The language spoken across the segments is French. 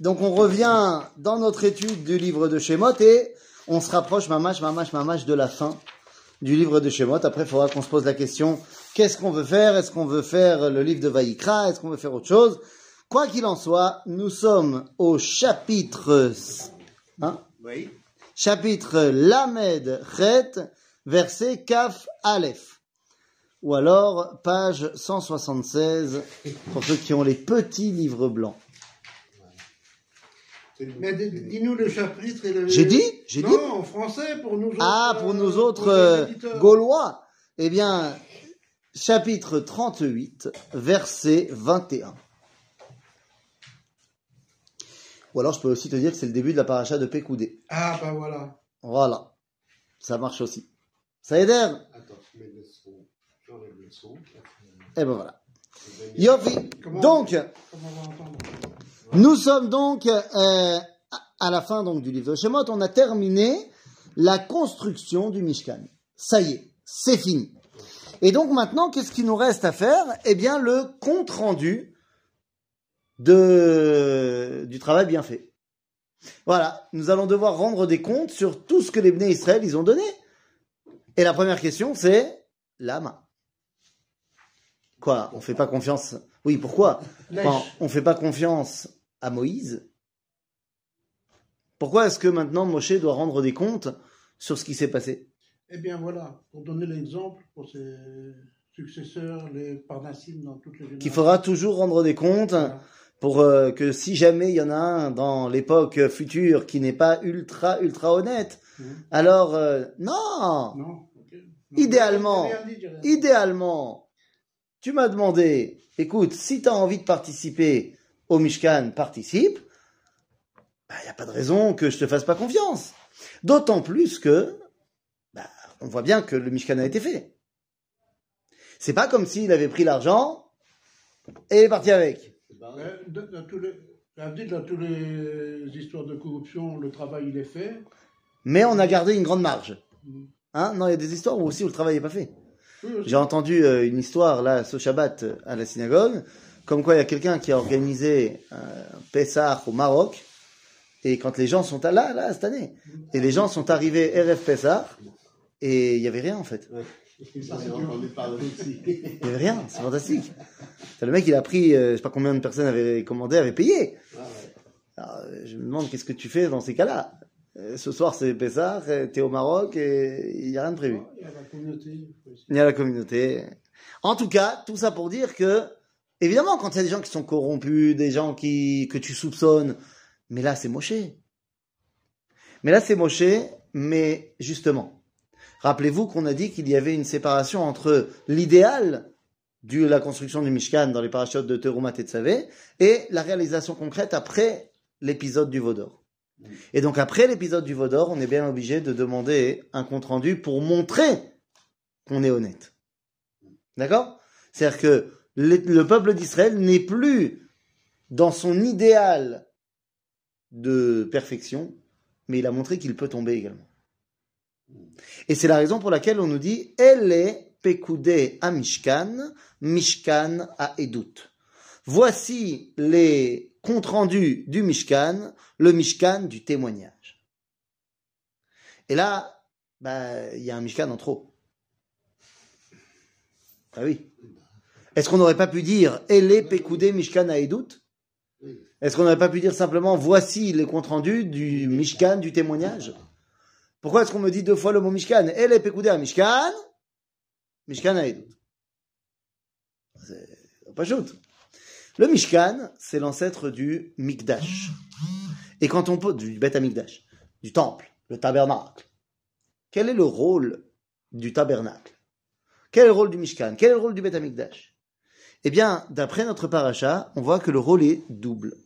Donc on revient dans notre étude du livre de Shemot et on se rapproche mamache, mamache, mamache de la fin du livre de Shemot. Après, il faudra qu'on se pose la question, qu'est-ce qu'on veut faire? Est-ce qu'on veut faire le livre de Vaïkra Est-ce qu'on veut faire autre chose? Quoi qu'il en soit, nous sommes au chapitre... Hein? Oui. chapitre Lamed Chet, verset Kaf Aleph. Ou alors, page 176, pour ceux qui ont les petits livres blancs. Mais dis-nous le chapitre et le. J'ai dit J'ai dit Non, en français pour nous autres. Ah, pour nous euh, autres euh. Gaulois. Eh bien, chapitre 38, verset 21. Ou alors, je peux aussi te dire que c'est le début de la paracha de Pécoudé. Ah, bah voilà. Voilà. Ça marche aussi. Ça aide Attends, je mets le son. Eh ben voilà. Yofi. Donc, nous sommes donc euh, à la fin donc du livre de Shemot. On a terminé la construction du Mishkan. Ça y est, c'est fini. Et donc maintenant, qu'est-ce qu'il nous reste à faire? Eh bien, le compte rendu de du travail bien fait. Voilà, nous allons devoir rendre des comptes sur tout ce que les Bnei Israël ils ont donné. Et la première question, c'est l'âme. Quoi On fait pas confiance? Oui, pourquoi? Lèche. Enfin, on fait pas confiance à Moïse? Pourquoi est-ce que maintenant Moshe doit rendre des comptes sur ce qui s'est passé? Eh bien voilà, pour donner l'exemple pour ses successeurs, les Parnassim dans toutes les générations. Qu'il faudra toujours rendre des comptes Voilà. pour euh, que si jamais il y en a un dans l'époque future qui n'est pas ultra ultra honnête, Mhm. alors euh, non, Non. Non, Idéalement. idéalement, tu m'as demandé, écoute, si tu as envie de participer au Mishkan, participe. Il n'y a pas de raison que je te fasse pas confiance. D'autant plus que, bah, on voit bien que le Mishkan a été fait. C'est pas comme s'il avait pris l'argent et est parti avec. Ouais, dans, dans tous les, Abdil, dans toutes les histoires de corruption, le travail il est fait. Mais on a gardé une grande marge. Mhm. Hein non, il y a des histoires où aussi où le travail n'est pas fait. J'ai entendu euh, une histoire là ce Shabbat euh, à la synagogue, comme quoi il y a quelqu'un qui a organisé un Pessah au Maroc, et quand les gens sont à là, là cette année, et les gens sont arrivés RF Pessah, et il y avait rien en fait. Il y avait rien, c'est fantastique. C'est Le mec il a pris, euh, je sais pas combien de personnes avaient commandé, avaient payé. Ah. Alors, euh, je me demande qu'est-ce que tu fais dans ces cas-là? Euh, Ce soir c'est Pessah, euh, t'es au Maroc et il y a rien de prévu. Il y a la communauté. il y a la communauté. En tout cas, tout ça pour dire que, évidemment, quand il y a des gens qui sont corrompus, des gens qui, que tu soupçonnes, mais là, c'est moché. Mais là, c'est moché, mais justement, rappelez-vous qu'on a dit qu'il y avait une séparation entre l'idéal de la construction du Mishkan dans les parachutes de Terumat et Tsavé et la réalisation concrète après l'épisode du Vaudor. Et donc après l'épisode du Vaudor, on est bien obligé de demander un compte rendu pour montrer qu'on est honnête. D'accord? C'est-à-dire que le, le peuple d'Israël n'est plus dans son idéal de perfection, mais il a montré qu'il peut tomber également. Et c'est la raison pour laquelle on nous dit Elle est Pekoudé à Mishkan, Mishkan à Edut. Voici les comptes rendus du Mishkan, le Mishkan du témoignage. Et là, bah, il y a un Mishkan en trop. Ah oui. Est-ce qu'on n'aurait pas pu dire Ele Pekoudé Mishkan à Edut Oui. Est-ce qu'on n'aurait pas pu dire simplement voici les comptes rendus du Mishkan du témoignage? Pourquoi est-ce qu'on me dit deux fois le mot Mishkan? Ele Pekoudé à Mishkan, Mishkan. C'est pas shoot. Le Mishkan, c'est l'ancêtre du Mikdash. Et quand on peut, du Bet Amikdash, du temple, le tabernacle. Quel est le rôle du tabernacle? Quel est le rôle du Mishkan? Quel est le rôle du Bet Amikdash Eh bien, d'après notre paracha, on voit que le rôle est double.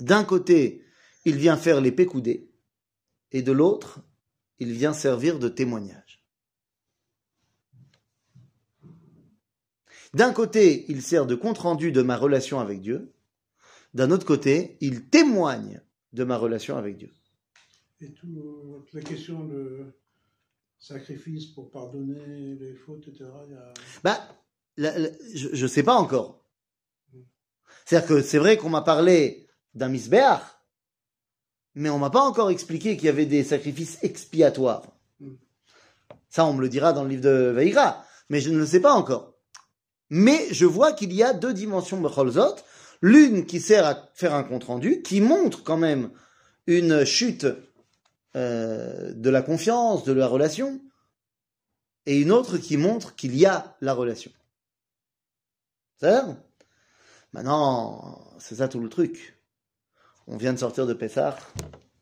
D'un côté, il vient faire les pécoudés, et de l'autre, il vient servir de témoignage. D'un côté, il sert de compte-rendu de ma relation avec Dieu. D'un autre côté, il témoigne de ma relation avec Dieu. Et tout, toutes les questions de sacrifice pour pardonner les fautes, etc. il y a- Bah, la- la- je ne sais pas encore. C'est-à-dire que c'est vrai qu'on m'a parlé d'un misbéach, mais on m'a pas encore expliqué qu'il y avait des sacrifices expiatoires. Ça, on me le dira dans le livre de Vaïra, mais je ne le sais pas encore. Mais je vois qu'il y a deux dimensions Becholzot, l'une qui sert à faire un compte-rendu, qui montre quand même une chute euh, de la confiance, de la relation, et une autre qui montre qu'il y a la relation. C'est Maintenant, c'est ça tout le truc. On vient de sortir de Pessah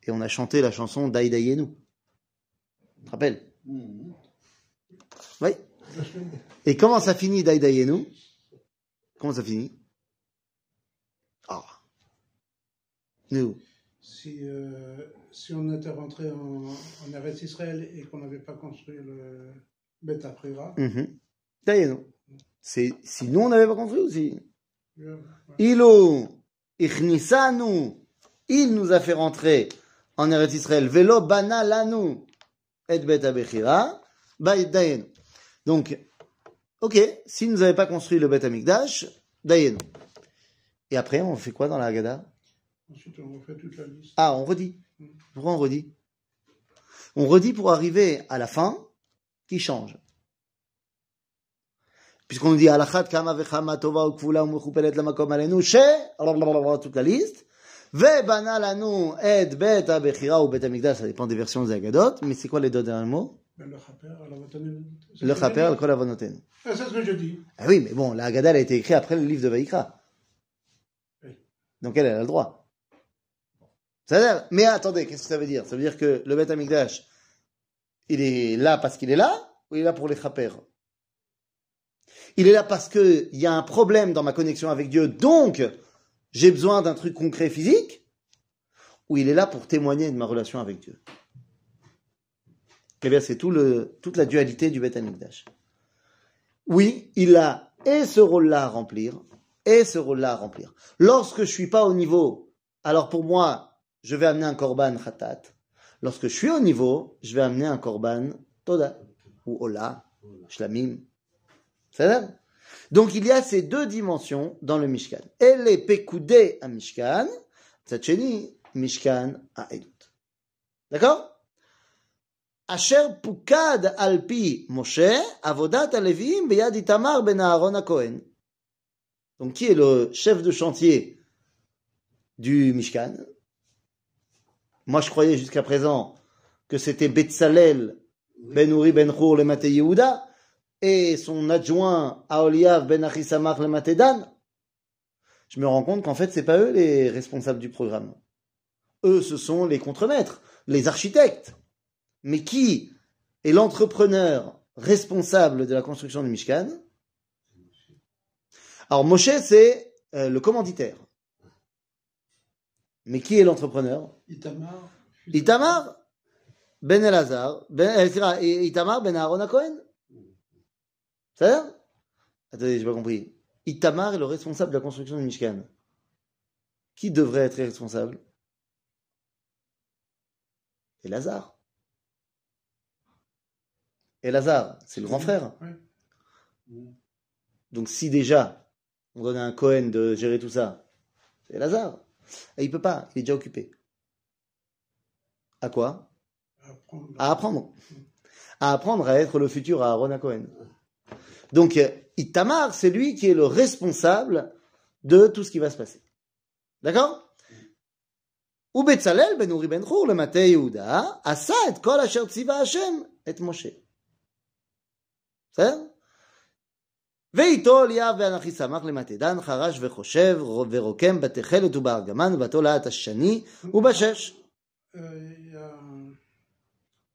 et on a chanté la chanson Daïdaïenu. Tu te rappelles? Oui. Et comment ça finit Daïdaïenu Comment ça finit? Ah. Nous. Si, euh, si on était rentré en, en Eretz Israël et qu'on n'avait pas construit le Bet Aprira, Mhm. Daïdaïenu. C'est si nous on n'avait pas construit aussi. Ilo ichnisanu, il nous a fait rentrer en Eretz Israël. Velo bana lanu et bet abechira. Donc, ok, s'il nous avait pas construit le bet amigdash, dayenu. Et après, on fait quoi dans la Haggadah? Ensuite on refait toute la liste. Ah, on redit. Pourquoi on redit? On redit pour arriver à la fin qui change? Puisqu'on nous dit alachat kama vechama tova ukvula umuchupelet lamakom alenu she toute la liste. Vebana lanu et bet abechira ou bet amigdash, ça dépend des versions des Haggadot, mais c'est quoi les deux derniers mots? Le chaper, c'est Le chaper al kol avonoten. Ah, c'est ce que je dis. Ah oui, mais bon, la Haggadah elle a été écrite après le livre de Vaïkra. Oui. Donc elle, elle a le droit. Ça mais attendez, qu'est-ce que ça veut dire? Ça veut dire que le Bet Amikdash, il est là parce qu'il est là, ou il est là pour les chapers Il est là parce qu'il y a un problème dans ma connexion avec Dieu, donc j'ai besoin d'un truc concret physique, ou il est là pour témoigner de ma relation avec Dieu? Eh bien, c'est toute la dualité du Bet Amikdash. Oui, il a et ce rôle-là à remplir, et ce rôle-là à remplir. Lorsque je suis pas au niveau, alors pour moi, je vais amener un korban khatat. Lorsque je suis au niveau, je vais amener un korban toda, ou ola, shlamim. C'est ça Donc il y a ces deux dimensions dans le Mishkan. Elle est pekoudé à Mishkan, tzatcheni, Mishkan à Edut. D'accord? Beyad itamar ben Aaron à Cohen. Donc, qui est le chef de chantier du Mishkan? Moi, je croyais jusqu'à présent que c'était Betzalel ben Uri ben le Maté Yehuda et son adjoint Aoliav ben Achisamach le Maté Dan. Je me rends compte qu'en fait, c'est pas eux les responsables du programme. Eux, ce sont les contremaîtres, les architectes. Mais qui est l'entrepreneur responsable de la construction du Mishkan? Alors Moshe, c'est euh, le commanditaire. Mais qui est l'entrepreneur? Itamar. Itamar Ben Elazar, ben, euh, c'est Itamar Ben Aaron Cohen. C'est ça Attendez, j'ai pas compris. Itamar est le responsable de la construction du Mishkan. Qui devrait être responsable? Elazar. Elazar, c'est le grand frère. Ouais. Donc si déjà on donne à un Cohen de gérer tout ça, c'est Elazar. Et il peut pas, il est déjà occupé. À quoi À apprendre. À apprendre. À apprendre à être le futur Aaron à Cohen. Donc euh, Itamar, c'est lui qui est le responsable de tout ce qui va se passer. D'accord ou Betzalel ben Uri ben Chur le Maté Yehuda עשה את כל אשר ציווה השם את משה. בסדר? ואיתו אליאב ואנכי שמח למטה דן, חרש וחושב, ורוקם בתכלת ובארגמן, ובתולעת השני ובשש. Euh, Il y a une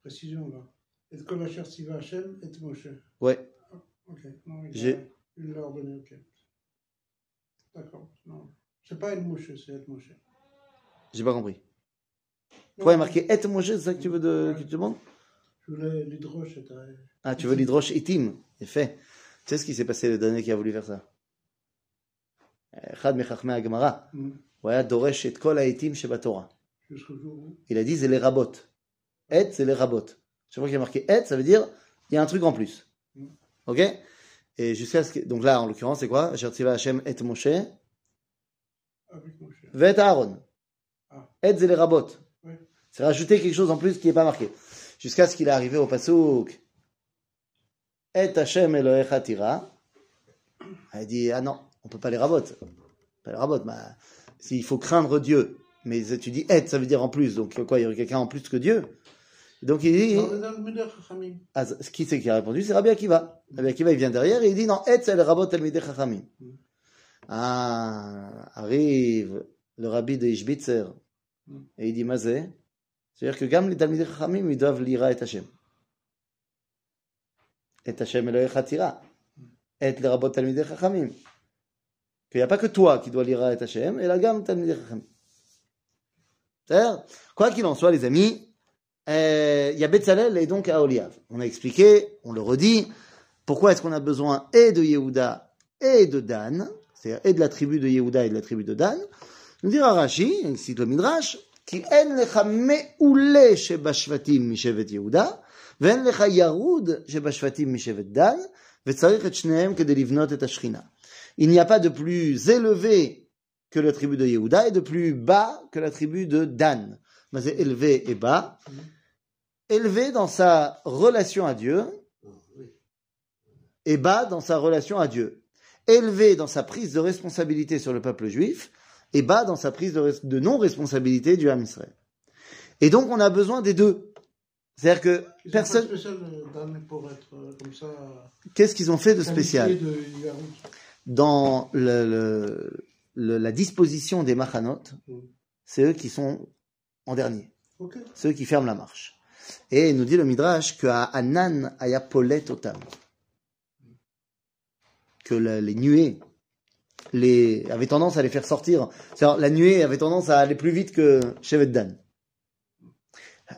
précision là. Et que la chair Siva Hachem et Moshe. Ouais. Ok. Non, il J'ai- a, il l'a ordonné, ok. D'accord. Non. C'est pas El Moshe, c'est El Moshe. J'ai pas compris. Pourquoi il y a marqué Et Moshe, c'est ça que tu veux de, que tu demandes Je voulais l'hydroche. et t'as- ah, tu veux l'hydroche itim Effet. Tu sais ce qui s'est passé le dernier qui a voulu faire ça? Euh, il a dit, c'est les rabot. Et, c'est les rabot. Je vois qu'il a marqué et, ça veut dire, il y a un truc en plus. Ok? Et jusqu'à ce que. Donc là, en l'occurrence, c'est quoi? Chertiva Hachem et Moshe. Vet Aaron. Et, c'est les rabot. C'est rajouter quelque chose en plus qui n'est pas marqué. Jusqu'à ce qu'il est arrivé au Passouk. Et Hashem Elohecha tira. Elle dit, ah non, on peut pas les rabot. Pas les rabot, mais s'il faut craindre Dieu. Mais tu dis et, ça veut dire en plus. Donc quoi, il y aurait quelqu'un en plus que Dieu. Donc il dit, ah, qui c'est qui a répondu C'est Rabbi Akiva. Rabbi Akiva, il vient derrière et il dit non, et c'est le rabot Talmidei Chachamim. Ah, arrive le rabbi de Ishbitzer et il dit Mazé. C'est-à-dire que Gam les Talmidei Chachamim, ils doivent lire et Hashem. Et Hashem Elohecha tira. Et le rabot Talmidei Chachamim. Qu'il n'y a pas que toi qui dois lire et Hashem, et la Gam Talmidei Chachamim. C'est-à-dire, quoi qu'il en soit, les amis, euh, il y a Betzalel et donc Aholiav. On a expliqué, on le redit, pourquoi est-ce qu'on a besoin et de Yehuda et de Dan, c'est-à-dire et de la tribu de Yehuda et de la tribu de Dan. Nous dira Rashi, il cite le Midrash, qui en lecha me'ule shebashvatim mishevet Yehuda, ואין לך ירוד שבשבטים משבט דן, וצריך את שניהם כדי לבנות את השכינה. Il n'y a pas de plus élevé que la tribu de Yehuda et de plus bas que la tribu de Dan. Mais c'est élevé et bas. Élevé dans sa relation à Dieu Ah, oui. et bas dans sa relation à Dieu. Élevé dans sa prise de responsabilité sur le peuple juif et bas dans sa prise de, res- de non-responsabilité du Ham Israël. Et donc on a besoin des deux. C'est-à-dire que Ils personne... euh, euh. Qu'est-ce qu'ils ont fait de spécial de dans le, le- le- la disposition des machanot Mm. C'est eux qui sont en dernier. Ok. ceux qui ferment la marche. Et il nous dit le Midrash que à Anan aya polet otam. Que les nuées les, avaient tendance à les faire sortir. C'est-à-dire, la nuée avait tendance à aller plus vite que Shevet Dan.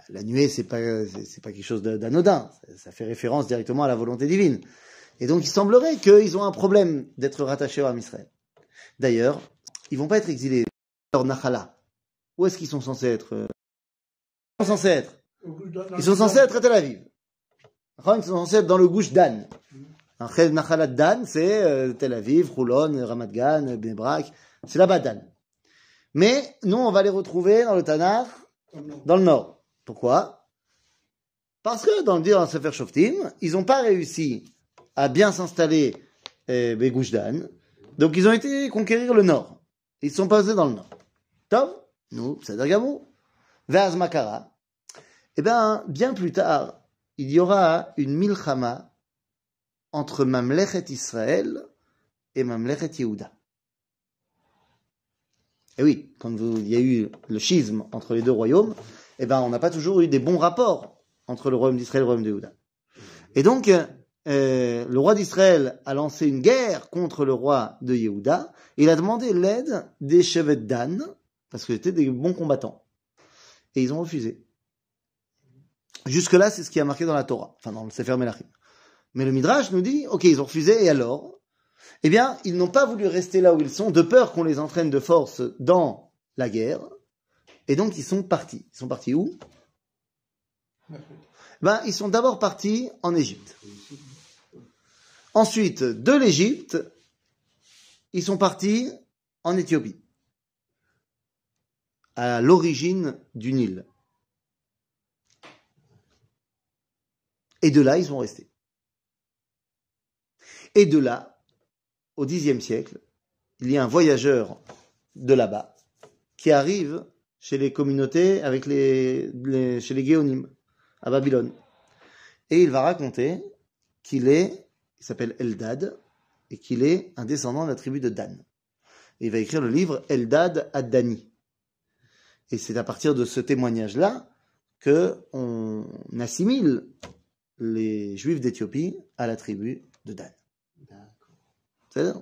La nuée, c'est pas, c'est pas quelque chose d'anodin. Ça, fait référence directement à la volonté divine. Et donc, il semblerait qu'ils ont un problème d'être rattachés au Ham Israël. D'ailleurs, ils vont pas être exilés. Leur Nachala. Où est-ce qu'ils sont censés être euh, Ils sont censés être ils sont censés être à Tel Aviv. D'accord Ils sont censés être dans le gouche Dan. Un Chel Nachalat Dan, c'est euh, Tel Aviv, Roulon, Ramat Gan, Brak. C'est là-bas Dan. Mais nous, on va les retrouver dans le Tanakh, dans le nord. Pourquoi? Parce que dans le dire en Sefer Shoftim, ils n'ont pas réussi à bien s'installer euh. Donc ils ont été conquérir le nord. Ils sont passés dans le nord. Top Nous, c'est Gamou. Vers Makara. Eh bien, bien plus tard, il y aura une milchama entre Mamlechet Israël et Mamlechet Yehuda. Et oui, quand il y a eu le schisme entre les deux royaumes, eh ben, on n'a pas toujours eu des bons rapports entre le royaume d'Israël et le royaume de Yehuda. Et donc, euh, le roi d'Israël a lancé une guerre contre le roi de Yehuda. Il a demandé l'aide des chevets Dan, parce que c'était des bons combattants. Et ils ont refusé. Jusque-là, c'est ce qui a marqué dans la Torah, enfin dans le Sefer Melachim. Mais le Midrash nous dit, ok, ils ont refusé, et alors? Eh bien, ils n'ont pas voulu rester là où ils sont, de peur qu'on les entraîne de force dans la guerre. Et donc, ils sont partis. Ils sont partis où? Ben, Ils sont d'abord partis en Égypte. Ensuite, de l'Égypte, ils sont partis en Éthiopie, à l'origine du Nil. Et de là, ils sont restés. Et de là, au Xe siècle, il y a un voyageur de là-bas qui arrive chez les communautés, avec les, chez les Géonim, à Babylone. Et il va raconter qu'il est, il s'appelle Eldad, et qu'il est un descendant de la tribu de Dan. Et il va écrire le livre Eldad ad Dani. Et c'est à partir de ce témoignage-là que on assimile les Juifs d'Éthiopie à la tribu de Dan. D'accord. C'est-à-dire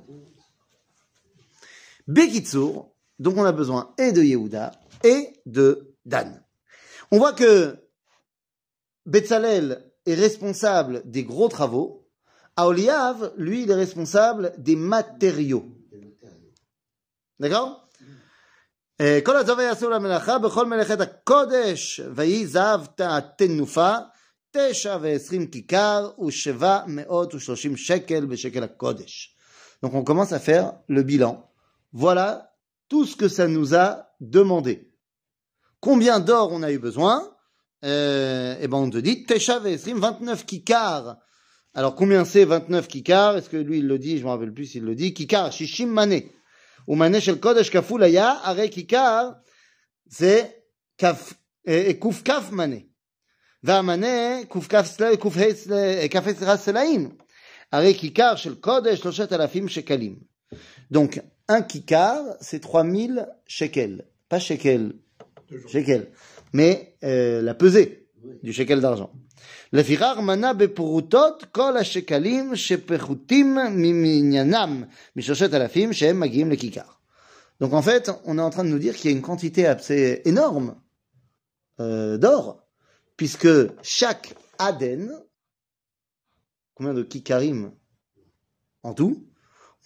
donc on a besoin et de Yehuda et de Dan. On voit que Betzalel est responsable des gros travaux. Aoliav, lui, il est responsable des matériaux. Des matériaux. d'accord? אה, כל הצבא יעשו למלאכה בכל מלאכת הקודש, ויהי זהב תנופה, תשע ועשרים כיכר, ושבע מאות ושלושים שקל בשקל הקודש. Donc on commence à faire le bilan. Voilà tout ce que ça nous a demandé. Combien d'or on a eu besoin euh, Eh ben on te dit Tesha Vesrim, 29 kikar. Alors combien c'est 29 kikar Est-ce que lui il le dit Je me rappelle plus s'il le dit. Kikar, shishim mané. Ou mané shel kodesh kaful aya, are kikar, c'est kaf, et kuf kaf mané. והמנה קכ"ה כ"ה סלעים. הרי כיכר של קודש שלושת אלפים שקלים. Donc, un kikar, c'est 3000 shekels. Pas shekel, Toujours. shekel, mais euh, la pesée du shekel d'argent. לפיכך מנה בפרוטות כל השקלים שפחותים ממניינם משלושת אלפים שהם מגיעים לכיכר. Donc en fait, on est en train de nous dire qu'il y a une quantité assez énorme euh, d'or, puisque chaque Aden, combien de kikarim en tout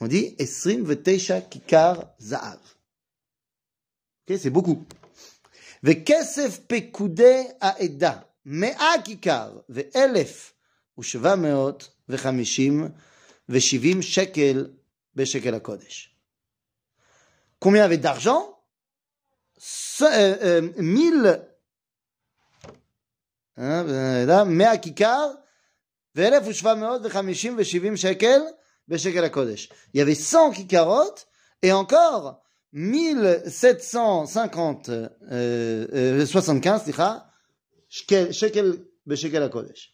On dit Esrim veteisha kikar za'av. Ok, c'est beaucoup. וכסף פקודי העדה, מאה כיכר ואלף ושבע מאות וחמישים ושבעים שקל בשקל הקודש. Combien avait d'argent Ce- euh, euh, mille hein, là, מאה כיכר ואלף ושבע מאות וחמישים ושבעים שקל בשקל הקודש. Il y avait 100 kikarotes et encore 1750, euh, euh, 75, סליחה, shekel, shekel בשקל הקודש.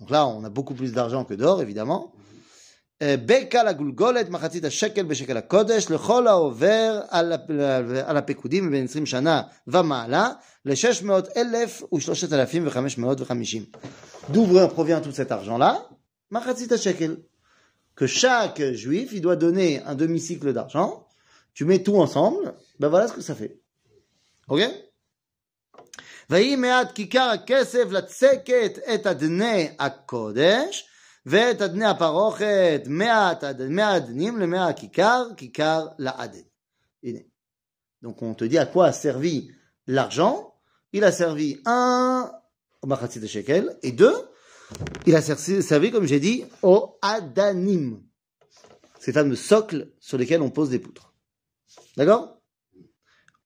Donc là, on a beaucoup plus d'argent que d'or, évidemment. אה, בקע לגולגולת, מחצית השקל בשקל הקודש, לכל העובר על, הפ- על הפקודים מבין 20 שנה ומעלה, ל-600 אלף ו-3,550. D'où provient tout cet argent-là Machatzit shekel. Que chaque juif, il doit donner un demi-cycle d'argent. Tu mets tout ensemble, ben voilà ce que ça fait. Ok ויהי מעט כיכר הכסף לצקת את אדני הקודש ואת אדני הפרוכת מעט אד- מאה אדנים למאה הכיכר, כיכר לעדן. הנה. Donc on te dit à quoi a servi l'argent. Il a servi un au machatzit shekel et deux, il a servi, servi, comme j'ai dit, au adanim. Ces fameux socles sur lesquels on pose des poutres. D'accord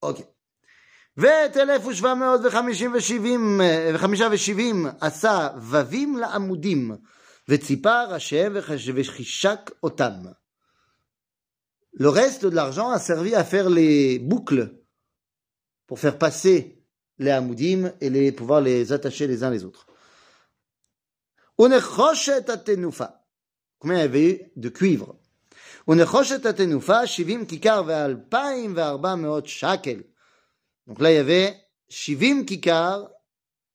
Ok. ואת אלף ושבע מאות וחמישים ושבעים, וחמישה ושבעים עשה ווים לעמודים, וציפה ראשיהם וחש- וחישק אותם. Le reste de l'argent a servi à faire les boucles pour faire passer les amoudim et les, pouvoir les attacher les uns les autres. On est rochet à tenoufa. Combien il y avait de cuivre? On est à tenoufa, shivim kikar ve'alpaim ve'arba meot shakel. Donc là, il y avait shivim kikar,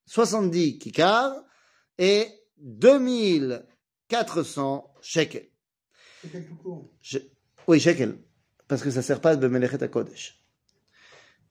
70 kikar et 2400 shekels. Shekel tout court. Oui, shekel. Parce que ça sert pas de Melechet à Kodesh.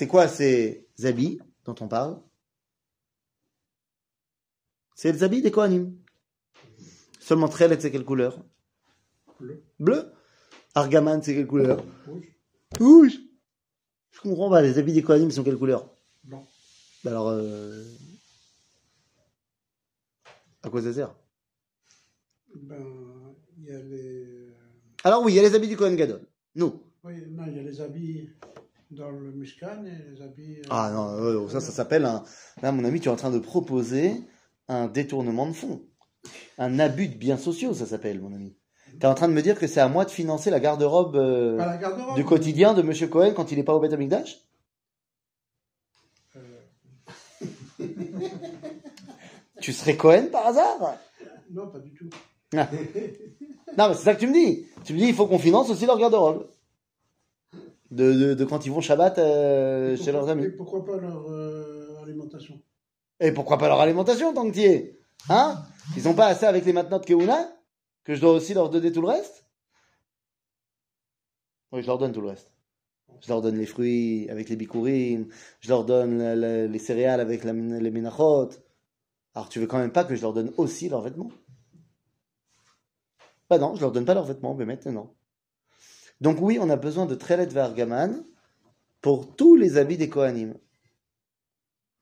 C'est quoi ces habits dont on parle? C'est les habits des Kohanim. Seulement Tchelet, c'est quelle couleur? Bleu. Bleu? Argaman, c'est quelle couleur? Rouge. Rouge. Je comprends pas, les habits des Kohanim sont quelle couleur? Blanc. Bah Alors, euh... à quoi ça sert? Ben, il y a les. Alors oui, il y a les habits du Kohen Gadol. Nous. Oui, non, il y a les habits dans le Mishkan et les habits. euh, Ah non, euh, ça, ça s'appelle un... Là, mon ami, tu es en train de proposer un détournement de fonds. Un abus de biens sociaux, ça s'appelle, mon ami. T'es en train de me dire que c'est à moi de financer la garde-robe euh, garde-robe. du quotidien de Monsieur Cohen quand il n'est pas au Beth Amikdash Tu serais Cohen par hasard? Non, pas du tout. Non, mais c'est ça que tu me dis. Tu me dis, il faut qu'on finance aussi leur garde-robe. De, de, de quand ils vont Shabbat euh, chez leurs amis. Et pourquoi pas leur euh, alimentation? Et pourquoi pas leur alimentation tant que tu es? Hein? Ils ont pas assez avec les de Keuna Que je dois aussi leur donner tout le reste? Oui, je leur donne tout le reste. Je leur donne les fruits avec les bikurim, je leur donne la- la- les céréales avec la- les menachot. Alors tu veux quand même pas que je leur donne aussi leurs vêtements? Bah non, je leur donne pas leurs vêtements, mais maintenant. Donc oui, on a besoin de Trelet Vargaman pour tous les habits des Kohanim.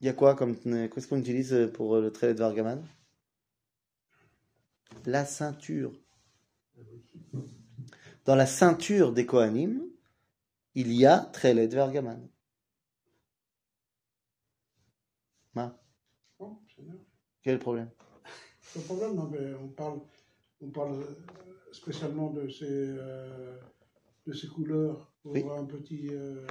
Il y a quoi comme qu'est-ce qu'on utilise pour le Trelet Vargaman? La ceinture. Dans la ceinture des Kohanim, il y a Trelet Vargaman. C'est bien. quel est le problème? Pas de problème, non, mais on parle, on parle spécialement de ces, euh, de ces couleurs pour Oui. avoir un petit, euh,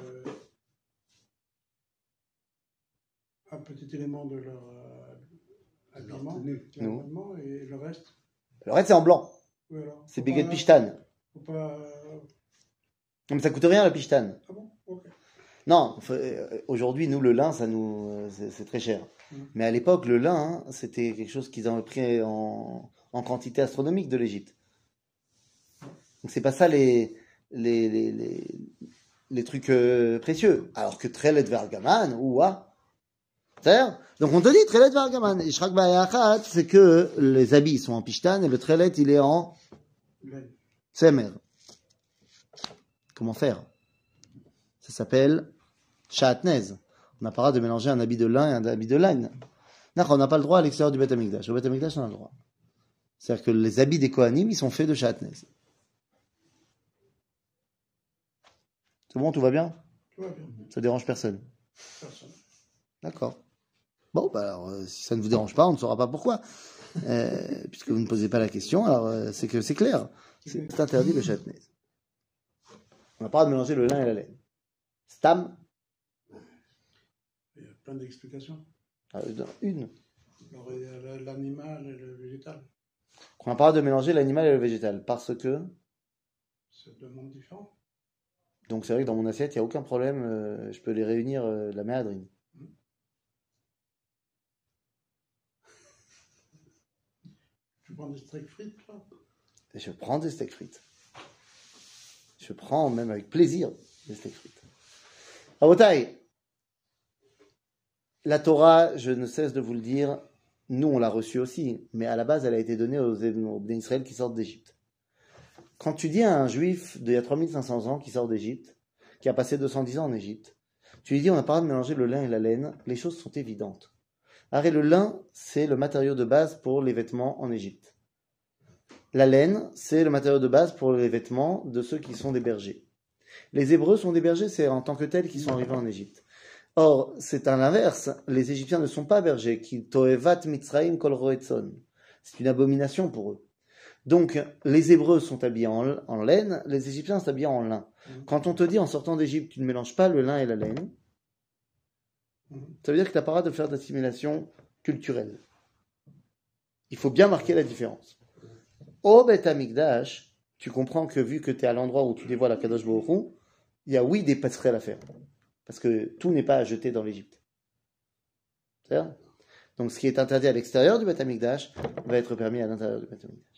un petit élément de leur euh, habillement, et le reste. Le reste c'est en blanc, Voilà. c'est Béguet Pishtan. Faut pas. Non, mais ça coûte rien le Pishtan. Ah bon? Ok. Non, euh, aujourd'hui, nous, le lin, ça nous, euh, c'est très cher. Mm. Mais à l'époque, le lin, hein, c'était quelque chose qu'ils avaient pris en, en quantité astronomique de l'Égypte. Donc c'est pas ça les, les, les, les, les trucs euh, précieux. Alors que Trelet Vergaman, ouah. Donc on te dit Trelet Vergaman. Et Shrak Bayachat, c'est que les habits sont en pishtan et le Trelet, il est en. Semer. Comment faire? Ça s'appelle Shatnez. On n'a pas le droit de mélanger un habit de lin et un habit de laine. On n'a pas le droit à l'extérieur du Beth Amikdash. Au Beth Amikdash, on a le droit. C'est-à-dire que les habits des Kohanim, ils sont faits de Shatnez. C'est bon, tout va bien Tout va bien. Ça dérange personne Personne. D'accord. Bon, bah alors, euh, si ça ne vous dérange pas, on ne saura pas pourquoi. Euh, puisque vous ne posez pas la question, alors euh, c'est que c'est clair. C'est interdit le Shatnez. On n'a pas de mélanger le lin et la laine. Stam Il y a plein d'explications. Ah, Une. L'animal et le végétal. On n'a pas de mélanger l'animal et le végétal. Parce que. C'est deux mondes différents. Donc c'est vrai que dans mon assiette, il n'y a aucun problème. euh, je peux les réunir euh, la méadrine. Tu prends des steaks frites, toi? Et je prends des steaks frites. Je prends même avec plaisir des steaks frites. Rabotai, la Torah, je ne cesse de vous le dire, nous on l'a reçue aussi, mais à la base elle a été donnée aux, aux Israël qui sortent d'Égypte. Quand tu dis à un juif d'il y a 3500 ans qui sort d'Égypte, qui a passé 210 ans en Égypte, tu lui dis on n'a pas le de mélanger le lin et la laine, les choses sont évidentes. Arrête, le lin, c'est le matériau de base pour les vêtements en Égypte. La laine, c'est le matériau de base pour les vêtements de ceux qui sont des bergers. Les Hébreux sont des bergers, c'est en tant que tels qu'ils sont arrivés en Égypte. Or, c'est à l'inverse. Les Égyptiens ne sont pas bergers. Ki toevat mitzraim kol. C'est une abomination pour eux. Donc, les Hébreux sont habillés en, en laine, les Égyptiens sont habillés en lin. Mhm. Quand on te dit en sortant d'Égypte, tu ne mélanges pas le lin et la laine, ça veut dire que tu n'as pas le droit de faire d'assimilation culturelle. Il faut bien marquer la différence. Au Beth Amikdash, tu comprends que vu que tu es à l'endroit où tu dévoiles la Kadosh Baruch il y a oui des passerelles à faire. Parce que tout n'est pas à jeter dans l'Égypte. Donc ce qui est interdit à l'extérieur du Beth Amikdash va être permis à l'intérieur du Beth Amikdash.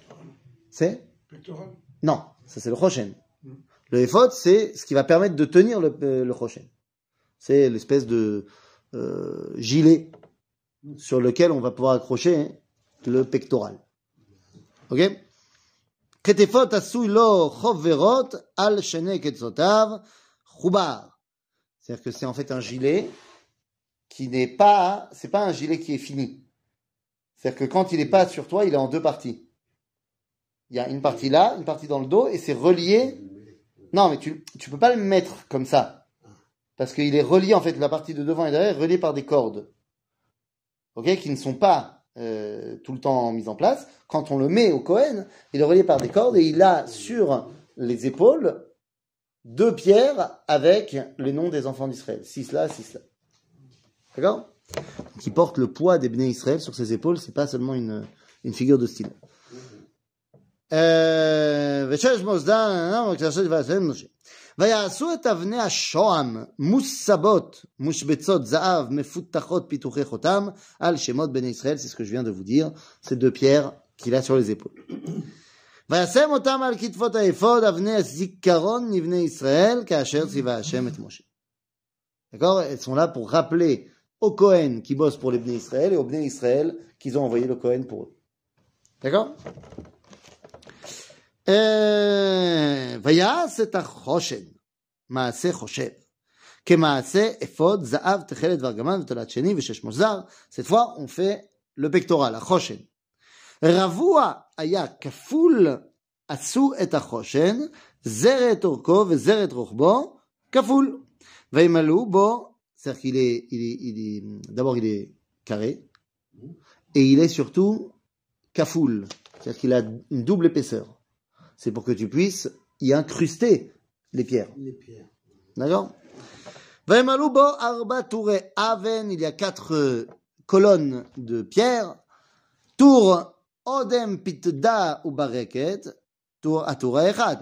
C'est Non, ça c'est le Choshen. Hmm. Le Ephod, c'est ce qui va permettre de tenir le, euh, le C'est l'espèce de euh, gilet sur lequel on va pouvoir accrocher hein, le pectoral. Ok? C'est-à-dire que c'est en fait un gilet qui n'est pas, c'est pas un gilet qui est fini. C'est-à-dire que quand il n'est pas sur toi, il est en deux parties. Il y a une partie là, une partie dans le dos, et c'est relié. Non, mais tu, tu peux pas le mettre comme ça. Parce qu'il est relié, en fait, la partie de devant et derrière, est reliée par des cordes. Ok, qui ne sont pas euh, tout le temps mises en place. Quand on le met au Cohen, il est relié par des cordes et il a sur les épaules deux pierres avec les noms des enfants d'Israël. Six là, six là. D'accord? Qui porte le poids des béné Israël sur ses épaules, c'est pas seulement une figure de style. Euh, ושש מוסדן, וכתשות ועשם משה. ויעשו את אבני השוהם מוסבות, מושבצות זהב, מפותחות פיתוחי חותם, על שמות בני ישראל, c'est ce que je viens de vous dire, ces deux pierres qu'il a sur les épaules. וישם אותם על כתפות האפוד, אבני הזיכרון מבני ישראל, כאשר ציווה השם את משה. D'accord Elles sont là pour rappeler aux Cohen qui bossent pour les Bnei Israël et aux Bnei Israël qu'ils ont envoyé le Cohen pour eux. D'accord אה, ויעש את החושן, מעשה חושב, כמעשה אפוד, זהב, תכלת וארגמן ותולת שני ושש מוזר, cette fois on fait le pectoral, החושן. רבוע היה כפול, עשו את החושן, זר את אורכו וזר את רוחבו, כפול. וימלאו בו, c'est-à-dire qu'il est, il est, il est, d'abord il est carré, et il est surtout kafoul, c'est-à-dire qu'il a une double épaisseur. C'est pour que tu puisses y incruster les pierres. Les pierres. D'accord וימלאו בו ארבע טורי אבן, il y a quatre euh, colonnes de pierre, טור אודם פתדה וברקת, טור, הטור האחד,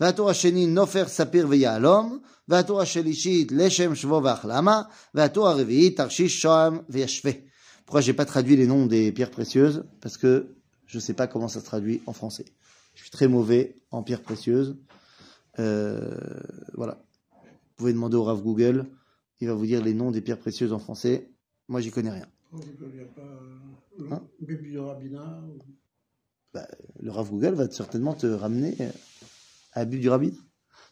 והטור השני נופר, ספיר ויהלום, והטור השלישית לשם שבו והחלמה, והטור הרביעי תרשיש שוהם וישווה. Pourquoi j'ai pas traduit les noms des pierres précieuses Parce que je sais pas comment ça se traduit en français. Je suis très mauvais en pierres précieuses. Euh, voilà. Vous pouvez demander au Rav Google, il va vous dire les noms des pierres précieuses en français. Moi, j'y connais rien. Il n'y a pas euh, le Hein ou- Bah, le Rav Google va certainement te ramener euh, à la Bible du Rabbin.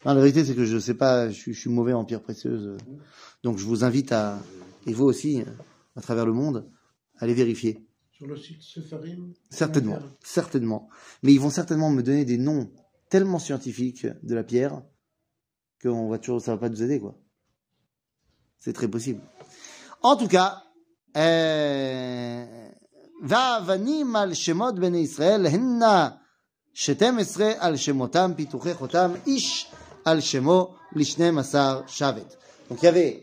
Non, la vérité, c'est que je sais pas, je suis, je suis mauvais en pierres précieuses. Donc, je vous invite à, et vous aussi, à travers le monde, à les vérifier. Sur le site Sefarim. Certainement, certainement. Mais ils vont certainement me donner des noms tellement scientifiques de la pierre qu'on va toujours, ça va pas nous aider, quoi. C'est très possible. En tout cas, euh, והאבנים על שמות בני ישראל הנה שתים עשרה על שמותם פיתוחי חותם איש על שמו לשנים עשר שבט. Donc il y avait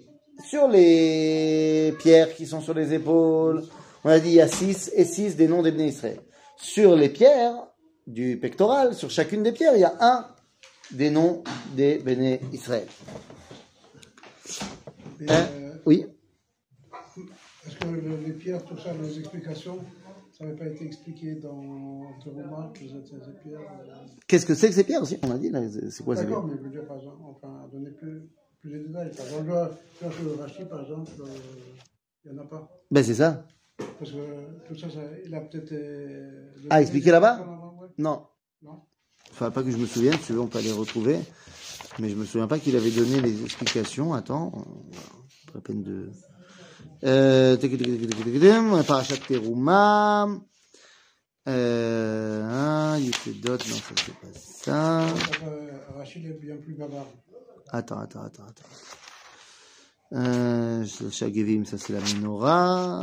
sur les pierres qui sont sur les épaules, on a dit il y a 6 et 6 des noms des Bnei Israël. Sur les pierres du pectoral, sur chacune des pierres, il y a un des noms des Bnei Israël. Et, Hein? Euh, Oui Est-ce que le- les pierres, tout ça, les explications, ça n'avait pas été expliqué dans êtes ces pierres euh, Qu'est-ce que c'est que ces pierres aussi On a dit là, c'est quoi ces pierres? D'accord, mais je veux dire, par exemple, enfin, donner plus, plus de détails. Par exemple, là, là, sur le Rashi, par exemple, euh, il n'y en a pas. Ben c'est ça. Parce que tout ça, ça il a peut-être. euh, Ah, expliqué là-bas? Ouais. Non. Non. Enfin, pas que je me souvienne, si tu veux, on peut aller retrouver. Mais je me souviens pas qu'il avait donné les explications. Attends, pas la peine de. Euh, Parashat Teruma. Euh, hein, Yutedot, non, ça c'est pas ça. Euh, Rachid est bien plus bavard. Attends, attends, attends, attends. Euh, Shagevim, ça c'est la menorah.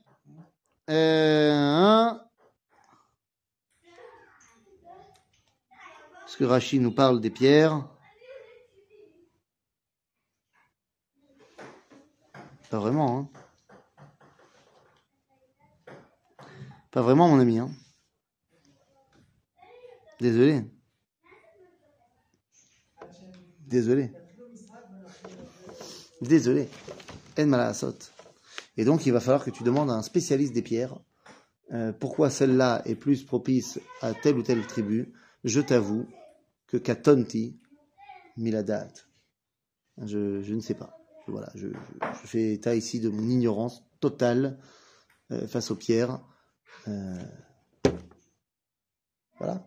אה, Parce que Rachid nous parle des pierres. Pas vraiment, hein. Pas vraiment, mon ami, hein. Désolé. Désolé. Désolé. En malasot. Et donc, il va falloir que tu demandes à un spécialiste des pierres euh, pourquoi celle-là est plus propice à telle ou telle tribu. Je t'avoue que Katonti Miladat. Je, ne sais pas. Voilà, je, fais état ici de mon ignorance totale euh, face aux pierres. Euh, voilà.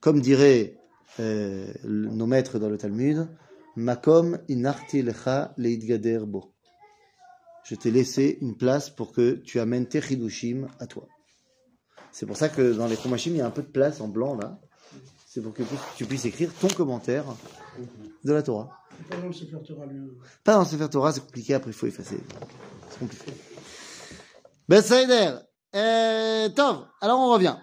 Comme diraient le- nos maîtres dans le Talmud, Makom inarti lecha leidgader bo Je t'ai laissé une place pour que tu amènes tes chidushim à toi. C'est pour ça que dans les chomashim, il y a un peu de place en blanc là. C'est pour que tu- tu puisses écrire ton commentaire de la Torah. Pas dans le Sefer Torah lui. Pas dans le Sefer Torah, c'est compliqué, après il faut effacer. C'est compliqué. בסדר. אה, טוב, alors on revient.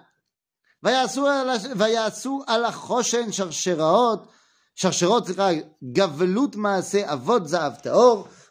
ויעשו על הש- ויעשו על החושן שרשראות, שרשרות, סליחה, גבלות מעשה אבות זהב טהור,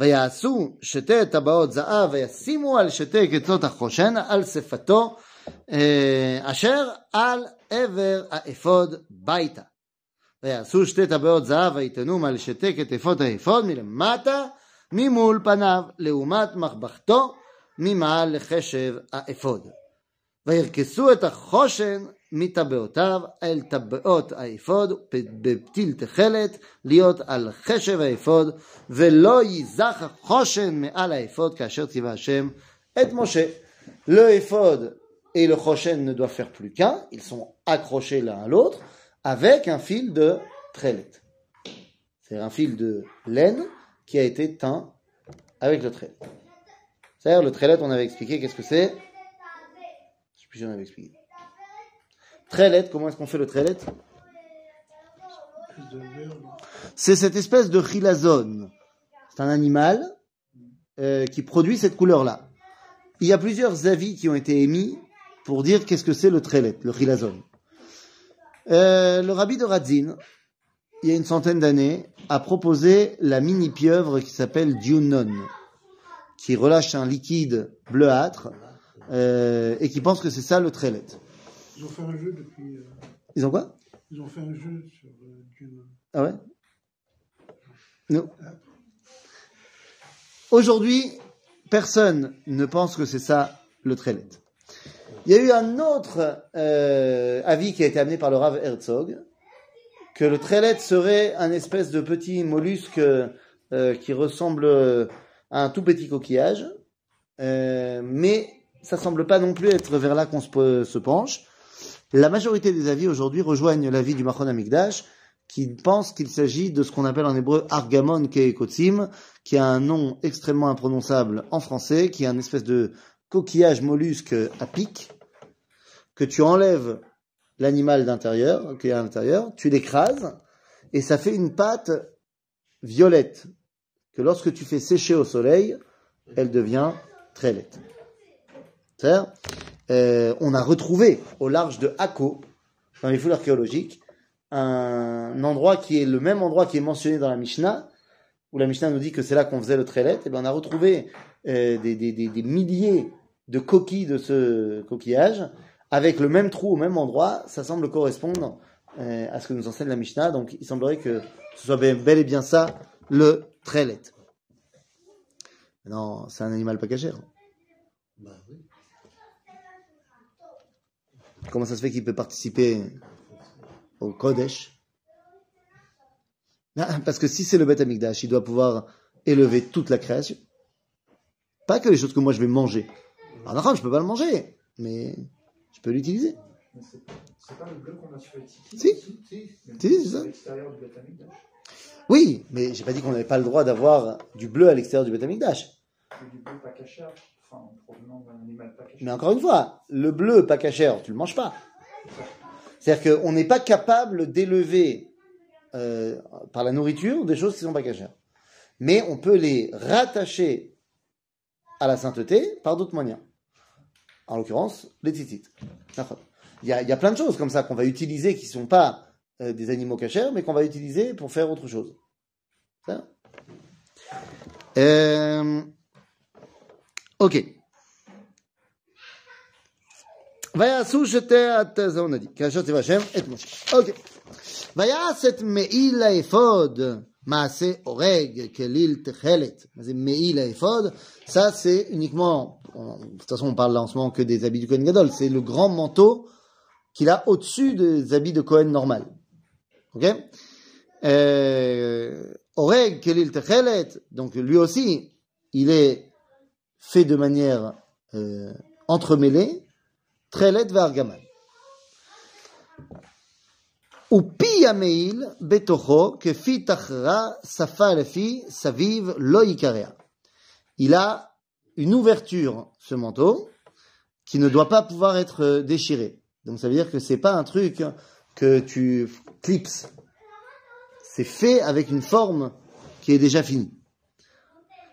ויעשו שתי טבעות זהב וישימו על שתי קצות החושן על שפתו אה, אשר על עבר האפוד ביתה. ויעשו שתי טבעות זהב ויתנו מעל שתי כתפות האפוד מלמטה ממול פניו לעומת מחבכתו ממעל לחשב האפוד. וירכסו את החושן מטבעותיו אל טבעות האפוד בפתיל תכלת להיות על חשב האפוד ולא ייזך החושן מעל האפוד כאשר ציווה השם את משה. Le éphod et le choshen ne doivent faire plus qu'un, ils sont accrochés l'un à l'autre avec un fil de trelet. C'est un fil de laine qui a été teint avec le trelet. C'est-à-dire le trelet, on avait expliqué qu'est-ce que c'est Je sais plus si on avait expliqué. Trelet, comment est-ce qu'on fait le verre. C'est cette espèce de chilazone. C'est un animal euh, qui produit cette couleur-là. Il y a plusieurs avis qui ont été émis pour dire qu'est-ce que c'est le trelet, le chilazone. Euh, le rabbi de Radzin, il y a une centaine d'années, a proposé la mini-pieuvre qui s'appelle Dunon, qui relâche un liquide bleuâtre euh, et qui pense que c'est ça le trelet. Ils ont fait un jeu depuis. euh, Ils ont quoi? ils ont fait un jeu sur euh, Dune. Ah ouais? Non. Aujourd'hui, personne ne pense que c'est ça le trelet. Il y a eu un autre euh, avis qui a été amené par le Rav Herzog, que le trelet serait un espèce de petit mollusque qui ressemble à un tout petit coquillage, mais ça semble pas non plus être vers là qu'on se penche. La majorité des avis aujourd'hui rejoignent l'avis du Machon Amigdash, qui pense qu'il s'agit de ce qu'on appelle en hébreu Argamon Keikotzim, qui a un nom extrêmement imprononçable en français, qui est un espèce de coquillage mollusque à pic, que tu enlèves l'animal d'intérieur, qui est à l'intérieur, tu l'écrases, et ça fait une pâte violette, que lorsque tu fais sécher au soleil, elle devient très laite. C'est-à-dire, euh, on a retrouvé au large de Akko, dans les fouilles archéologiques, un endroit qui est le même endroit qui est mentionné dans la Mishnah, où la Mishnah nous dit que c'est là qu'on faisait le trelet, et bien on a retrouvé euh, des, milliers de coquilles de ce coquillage, avec le même trou au même endroit, ça semble correspondre euh, à ce que nous enseigne la Mishnah, donc il semblerait que ce soit bel et bien ça, le trelet. Non, c'est un animal pas cachère. Bah oui. Comment ça se fait qu'il peut participer au Kodesh? Ah, Parce que si c'est le Beth Amikdash, il doit pouvoir élever toute la création. Pas que les choses que moi je vais manger. Alors je peux pas le manger, mais je peux l'utiliser. C'est- pas le bleu qu'on a sur les tickets Si. C'est ça. Oui, mais j'ai pas dit qu'on n'avait pas le droit d'avoir du bleu à l'extérieur du Beth Amikdash. C'est du bleu pas cachère, Mais encore une fois, le bleu pas cachère, tu le manges pas. C'est-à-dire qu'on n'est pas capable d'élever euh, par la nourriture des choses qui sont pas cachères. Mais on peut les rattacher à la sainteté par d'autres moyens. En l'occurrence, les titites. D'accord. Il y, a, il y a plein de choses comme ça qu'on va utiliser qui ne sont pas euh, des animaux cachers, mais qu'on va utiliser pour faire autre chose. Ça Euh, Ok. Vayasu shete ça on a dit. Kachat et Vachem et Moshe. Ok. Vayas et meil haefod, maase oreg, kelil techelet. C'est meil haefod. Ça, c'est uniquement, de toute façon, on parle là en ce moment que des habits du Kohen Gadol. C'est le grand manteau qu'il a au-dessus des habits de Kohen normal. Ok? Euh, oreg, kelil techelet. Donc, lui aussi, il est fait de manière euh, entremêlée, Lefi, Saviv, Lo Ikarea. Il a une ouverture, ce manteau, qui ne doit pas pouvoir être déchiré. Donc ça veut dire que c'est pas un truc que tu clipses. C'est fait avec une forme qui est déjà finie.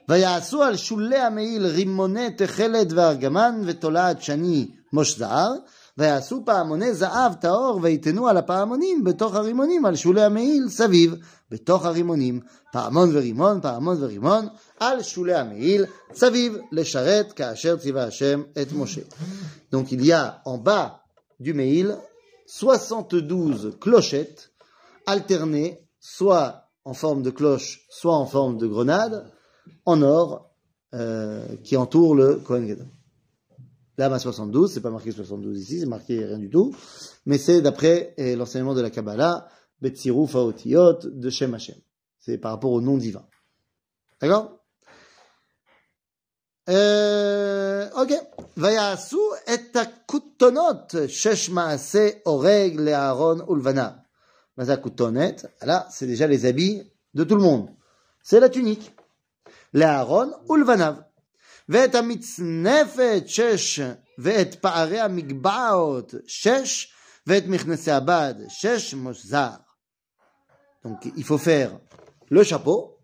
ויעשו על שולי המעיל רימוני תכלת וארגמן ותולעת שני מוש זהר, ויעשו פעמוני זהב טהור ויתנו על הפעמונים בתוך הרימונים על שולי המעיל סביב, בתוך הרימונים, פעמון ורימון, פעמון ורימון, על שולי המעיל סביב, לשרת כאשר ציווה השם את משה. Donc il y a en bas du Meil 72 clochettes alternées, soit en forme de cloche, soit en forme de grenade, en or euh, qui entoure le Kohen Gadol. L'âme à 72, c'est pas marqué 72 ici, c'est marqué rien du tout, mais c'est d'après euh, l'enseignement de la Kabbalah, Betsiru Faotiot de Shem Hashem. C'est par rapport au nom divin. D'accord? Euh, ok. Vayasu et akutonot shesh maase oreg le Aaron ulvana. Mazakutonet. Là, c'est déjà les habits de tout le monde. C'est la tunique לאהרון ולבניו. ואת המצנפת, שש, ואת פערי המגבעות, שש, ואת מכנסי הבד, שש מוזר. Donc, il faut faire le chapeau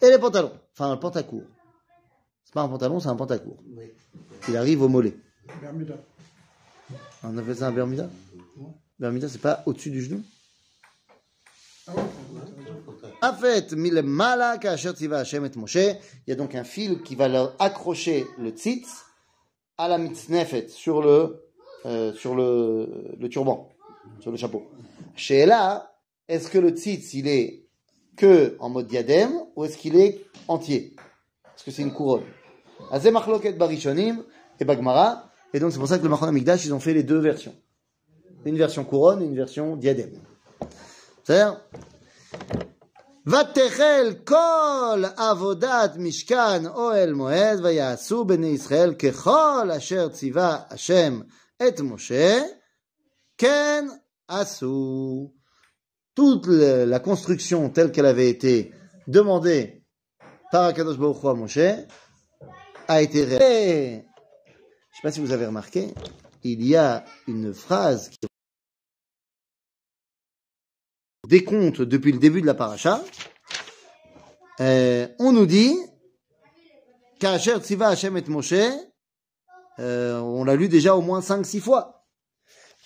et les pantalons. Enfin, le pantacourt. C'est pas un pantalon, c'est un pantacourt. Oui. Il arrive au mollet. Bermuda. On appelle ça un Bermuda Bermuda, c'est pas au-dessus du genou Ah ouais, il y a donc un fil qui va leur accrocher le tzitz à la mitznefet sur le euh, sur le, turban, sur le chapeau. Chez là, est-ce que le tzitz il est que en mode diadème ou est-ce qu'il est entier? Est-ce que c'est une couronne? Et bagmara. Et donc c'est pour ça que le Machon Amigdash ils ont fait les deux versions. Une version couronne et une version diadème. C'est-à-dire ותחל כל עבודת משכן אוהל מועד ויעשו בני ישראל ככל אשר ציווה השם את משה כן עשו. Toute le- la construction telle qu'elle avait été demandée par Akadosh Baruch Hu à Moshe a été réalisée. Je ne sais pas si vous avez remarqué, il y a une phrase qui décompte depuis le début de la paracha, euh, on nous dit Kacher Tziva Hashem et Moshe, euh, on l'a lu déjà au moins 5-6 fois.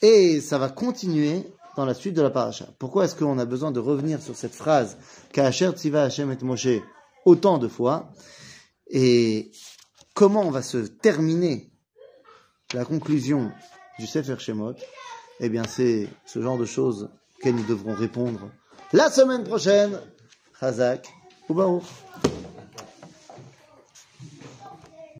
Et ça va continuer dans la suite de la paracha. Pourquoi est-ce qu'on a besoin de revenir sur cette phrase Kacher Tziva Hashem et Moshe autant de fois Et comment va se terminer la conclusion du Sefer Shemot? Eh bien, c'est ce genre de choses que nous devrons répondre la semaine prochaine. Chazak ou.